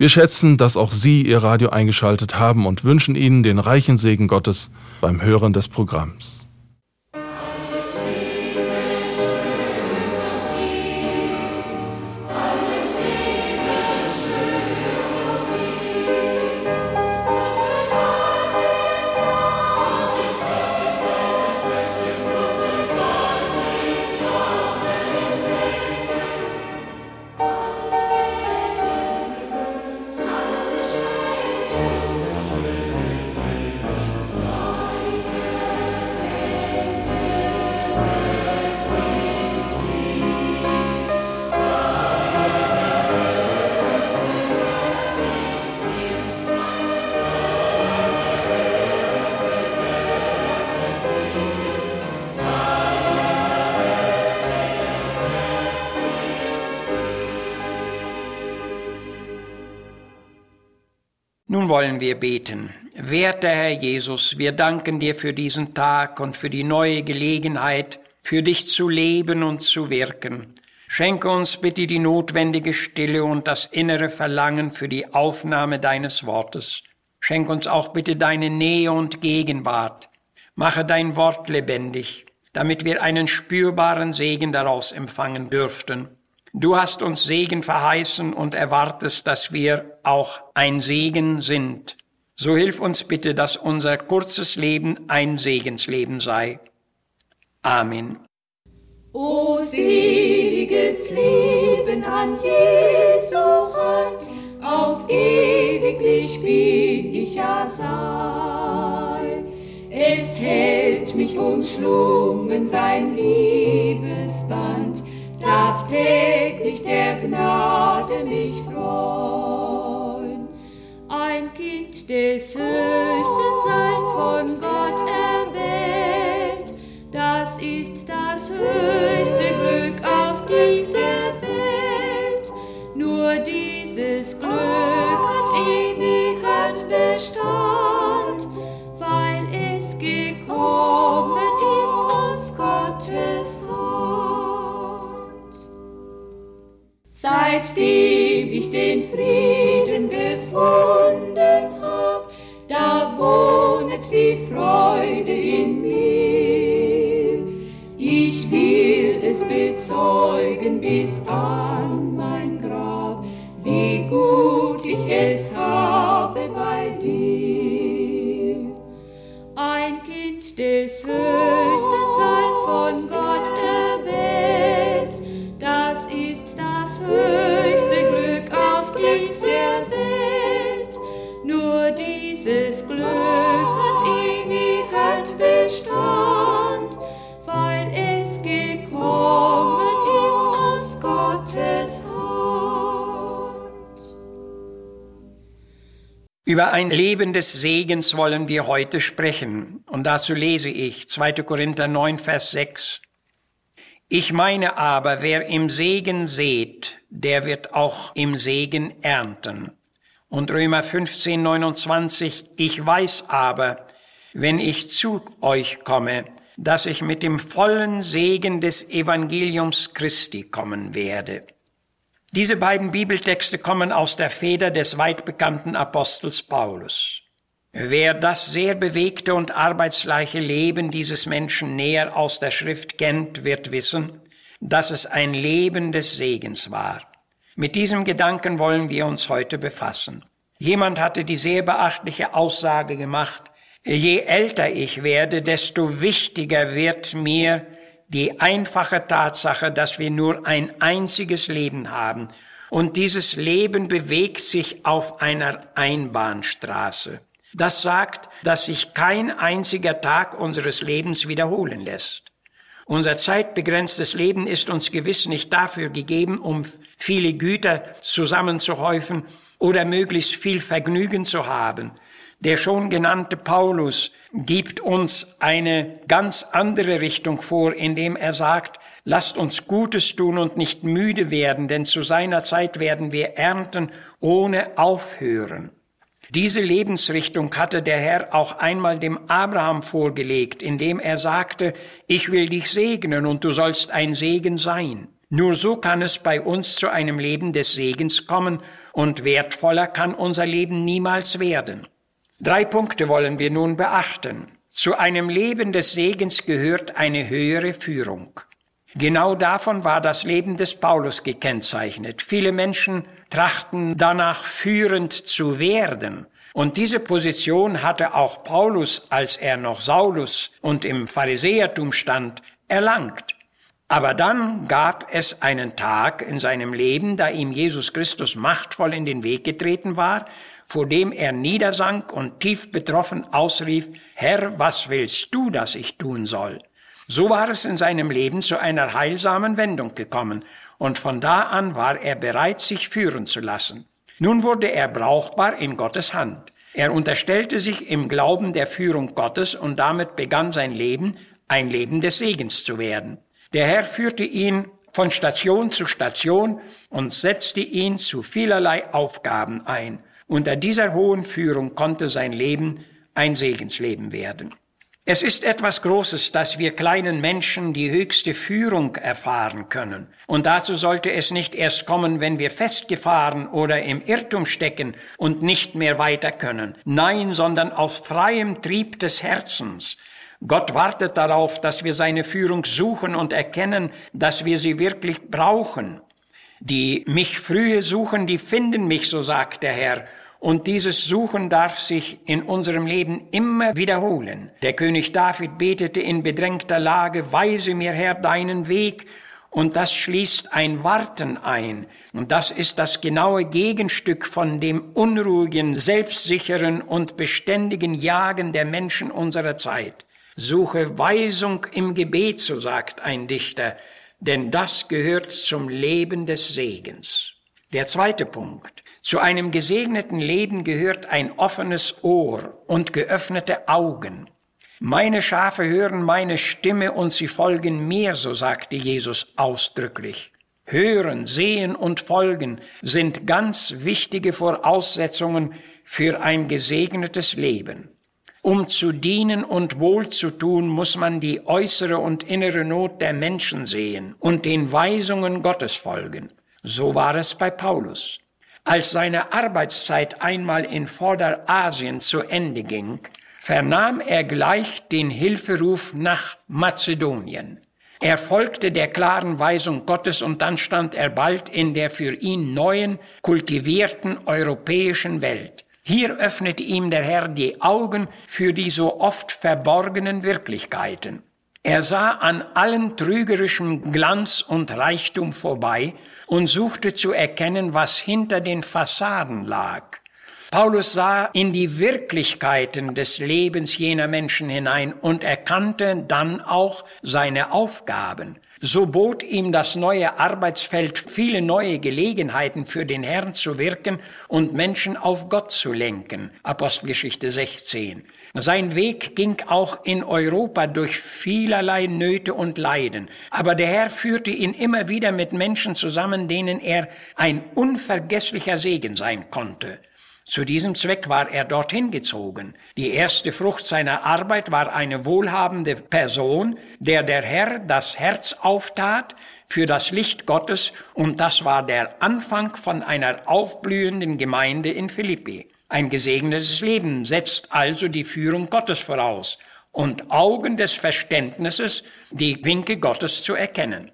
wir schätzen, dass auch Sie Ihr Radio eingeschaltet haben und wünschen Ihnen den reichen Segen Gottes beim Hören des Programms. Wollen wir beten. Werter Herr Jesus, wir danken dir für diesen Tag und für die neue Gelegenheit, für dich zu leben und zu wirken. Schenke uns bitte die notwendige Stille und das innere Verlangen für die Aufnahme deines Wortes. Schenk uns auch bitte deine Nähe und Gegenwart. Mache dein Wort lebendig, damit wir einen spürbaren Segen daraus empfangen dürften. Du hast uns Segen verheißen und erwartest, dass wir auch ein Segen sind. So hilf uns bitte, dass unser kurzes Leben ein Segensleben sei. Amen. O seliges Leben an Jesu Hand, auf ewiglich bin ich ja sein. Es hält mich umschlungen sein Liebesband, darf täglich der Gnade mich freuen. Ein Kind des Höchsten sein von Gott erwählt, das ist das höchste ich den Frieden gefunden hab, da wohnet die Freude in mir. Ich will es bezeugen bis an mein Grab, wie gut ich es habe bei dir. Ein Kind des Höchsten sein von Gott erwählt, das ist das höchste Über ein Leben des Segens wollen wir heute sprechen. Und dazu lese ich 2. Korinther 9, Vers 6. Ich meine aber, wer im Segen sät, der wird auch im Segen ernten. Und Römer 15, 29, ich weiß aber, wenn ich zu euch komme, dass ich mit dem vollen Segen des Evangeliums Christi kommen werde. Diese beiden Bibeltexte kommen aus der Feder des weit bekannten Apostels Paulus. Wer das sehr bewegte und arbeitsreiche Leben dieses Menschen näher aus der Schrift kennt, wird wissen, dass es ein Leben des Segens war. Mit diesem Gedanken wollen wir uns heute befassen. Jemand hatte die sehr beachtliche Aussage gemacht, je älter ich werde, desto wichtiger wird mir die einfache Tatsache, dass wir nur ein einziges Leben haben und dieses Leben bewegt sich auf einer Einbahnstraße. Das sagt, dass sich kein einziger Tag unseres Lebens wiederholen lässt. Unser zeitbegrenztes Leben ist uns gewiss nicht dafür gegeben, um viele Güter zusammenzuhäufen oder möglichst viel Vergnügen zu haben. Der schon genannte Paulus gibt uns eine ganz andere Richtung vor, indem er sagt, lasst uns Gutes tun und nicht müde werden, denn zu seiner Zeit werden wir ernten ohne aufhören. Diese Lebensrichtung hatte der Herr auch einmal dem Abraham vorgelegt, indem er sagte, ich will dich segnen und du sollst ein Segen sein. Nur so kann es bei uns zu einem Leben des Segens kommen und wertvoller kann unser Leben niemals werden. Drei Punkte wollen wir nun beachten. Zu einem Leben des Segens gehört eine höhere Führung. Genau davon war das Leben des Paulus gekennzeichnet. Viele Menschen trachten danach führend zu werden. Und diese Position hatte auch Paulus, als er noch Saulus und im Pharisäertum stand, erlangt. Aber dann gab es einen Tag in seinem Leben, da ihm Jesus Christus machtvoll in den Weg getreten war vor dem er niedersank und tief betroffen ausrief, Herr, was willst du, dass ich tun soll? So war es in seinem Leben zu einer heilsamen Wendung gekommen, und von da an war er bereit, sich führen zu lassen. Nun wurde er brauchbar in Gottes Hand. Er unterstellte sich im Glauben der Führung Gottes und damit begann sein Leben, ein Leben des Segens zu werden. Der Herr führte ihn von Station zu Station und setzte ihn zu vielerlei Aufgaben ein. Unter dieser hohen Führung konnte sein Leben ein Segensleben werden. Es ist etwas Großes, dass wir kleinen Menschen die höchste Führung erfahren können. Und dazu sollte es nicht erst kommen, wenn wir festgefahren oder im Irrtum stecken und nicht mehr weiter können. Nein, sondern aus freiem Trieb des Herzens. Gott wartet darauf, dass wir seine Führung suchen und erkennen, dass wir sie wirklich brauchen. Die mich frühe suchen, die finden mich, so sagt der Herr. Und dieses Suchen darf sich in unserem Leben immer wiederholen. Der König David betete in bedrängter Lage, weise mir Herr deinen Weg, und das schließt ein Warten ein. Und das ist das genaue Gegenstück von dem unruhigen, selbstsicheren und beständigen Jagen der Menschen unserer Zeit. Suche Weisung im Gebet, so sagt ein Dichter, denn das gehört zum Leben des Segens. Der zweite Punkt. Zu einem gesegneten Leben gehört ein offenes Ohr und geöffnete Augen. Meine Schafe hören meine Stimme und sie folgen mir, so sagte Jesus ausdrücklich. Hören, sehen und folgen sind ganz wichtige Voraussetzungen für ein gesegnetes Leben. Um zu dienen und wohl zu tun, muss man die äußere und innere Not der Menschen sehen und den Weisungen Gottes folgen. So war es bei Paulus. Als seine Arbeitszeit einmal in Vorderasien zu Ende ging, vernahm er gleich den Hilferuf nach Mazedonien. Er folgte der klaren Weisung Gottes und dann stand er bald in der für ihn neuen, kultivierten europäischen Welt. Hier öffnete ihm der Herr die Augen für die so oft verborgenen Wirklichkeiten. Er sah an allen trügerischem Glanz und Reichtum vorbei und suchte zu erkennen, was hinter den Fassaden lag. Paulus sah in die Wirklichkeiten des Lebens jener Menschen hinein und erkannte dann auch seine Aufgaben. So bot ihm das neue Arbeitsfeld viele neue Gelegenheiten für den Herrn zu wirken und Menschen auf Gott zu lenken. Apostelgeschichte 16. Sein Weg ging auch in Europa durch vielerlei Nöte und Leiden. Aber der Herr führte ihn immer wieder mit Menschen zusammen, denen er ein unvergesslicher Segen sein konnte. Zu diesem Zweck war er dorthin gezogen. Die erste Frucht seiner Arbeit war eine wohlhabende Person, der der Herr das Herz auftat für das Licht Gottes, und das war der Anfang von einer aufblühenden Gemeinde in Philippi. Ein gesegnetes Leben setzt also die Führung Gottes voraus und Augen des Verständnisses, die Winke Gottes zu erkennen.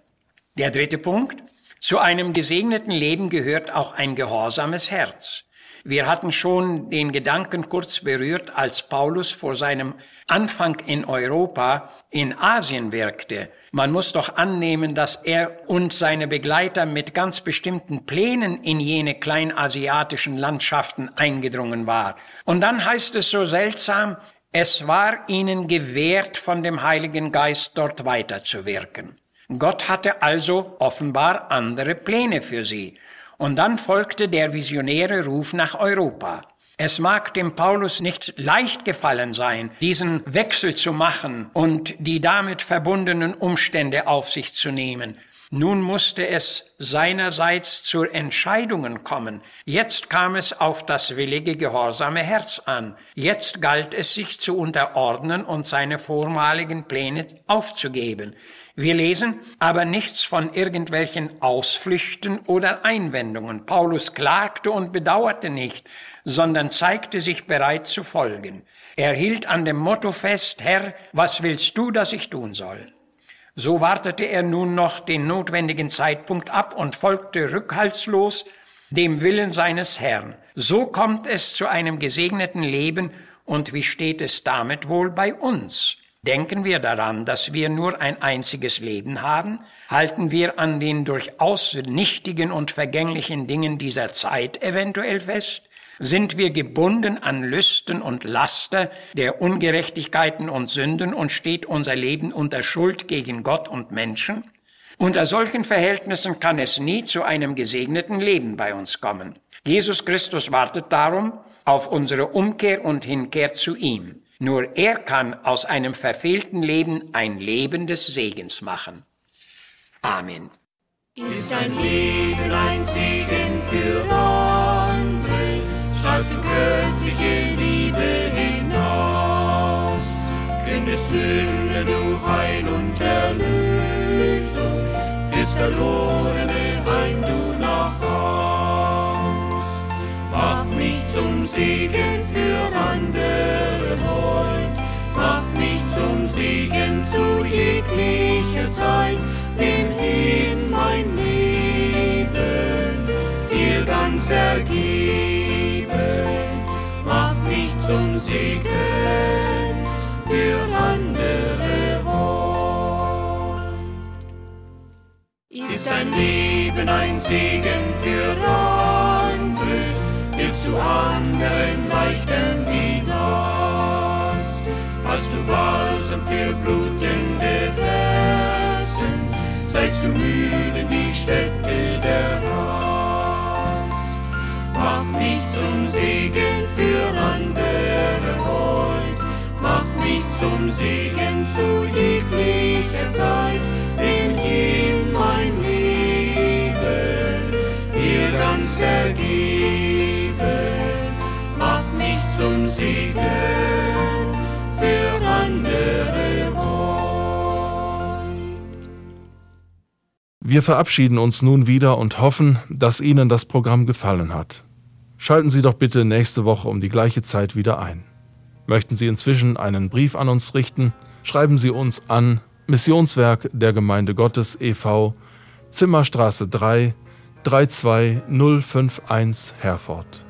Der dritte Punkt. Zu einem gesegneten Leben gehört auch ein gehorsames Herz. Wir hatten schon den Gedanken kurz berührt, als Paulus vor seinem Anfang in Europa in Asien wirkte. Man muss doch annehmen, dass er und seine Begleiter mit ganz bestimmten Plänen in jene kleinasiatischen Landschaften eingedrungen war. Und dann heißt es so seltsam, es war ihnen gewährt, von dem Heiligen Geist dort weiterzuwirken. Gott hatte also offenbar andere Pläne für sie. Und dann folgte der visionäre Ruf nach Europa. Es mag dem Paulus nicht leicht gefallen sein, diesen Wechsel zu machen und die damit verbundenen Umstände auf sich zu nehmen. Nun musste es seinerseits zur Entscheidungen kommen. Jetzt kam es auf das willige, gehorsame Herz an. Jetzt galt es, sich zu unterordnen und seine vormaligen Pläne aufzugeben. Wir lesen aber nichts von irgendwelchen Ausflüchten oder Einwendungen. Paulus klagte und bedauerte nicht, sondern zeigte sich bereit zu folgen. Er hielt an dem Motto fest, Herr, was willst du, dass ich tun soll? So wartete er nun noch den notwendigen Zeitpunkt ab und folgte rückhaltslos dem Willen seines Herrn. So kommt es zu einem gesegneten Leben und wie steht es damit wohl bei uns? Denken wir daran, dass wir nur ein einziges Leben haben? Halten wir an den durchaus nichtigen und vergänglichen Dingen dieser Zeit eventuell fest? Sind wir gebunden an Lüsten und Laster der Ungerechtigkeiten und Sünden und steht unser Leben unter Schuld gegen Gott und Menschen? Unter solchen Verhältnissen kann es nie zu einem gesegneten Leben bei uns kommen. Jesus Christus wartet darum auf unsere Umkehr und Hinkehr zu ihm. Nur er kann aus einem verfehlten Leben ein Leben des Segens machen. Amen. Ist ein Leben ein Segen für andere? Aus göttliche Liebe hinaus. Kündest Sünde, du Heil und Erlösung, fürs verlorene Heim du nach Haus. Mach mich zum Segen für andere heut, mach mich zum Segen zu jeglicher Zeit, dem hin mein Leben dir ganz ergeben zum Segen für andere heut. Ist dein Leben ein Segen für andere, hilfst du anderen leichten die Last. Hast du Balsam für blutende Herzen, zeigst du müden die Städte der Rast. Zum Segen zu jeglicher Zeit, denn ihm mein Leben dir ganz ergeben. Mach mich zum Segen für andere heut. Wir verabschieden uns nun wieder und hoffen, dass Ihnen das Programm gefallen hat. Schalten Sie doch bitte nächste Woche um die gleiche Zeit wieder ein. Möchten Sie inzwischen einen Brief an uns richten, schreiben Sie uns an Missionswerk der Gemeinde Gottes e.V., Zimmerstraße 3, 32051 Herford.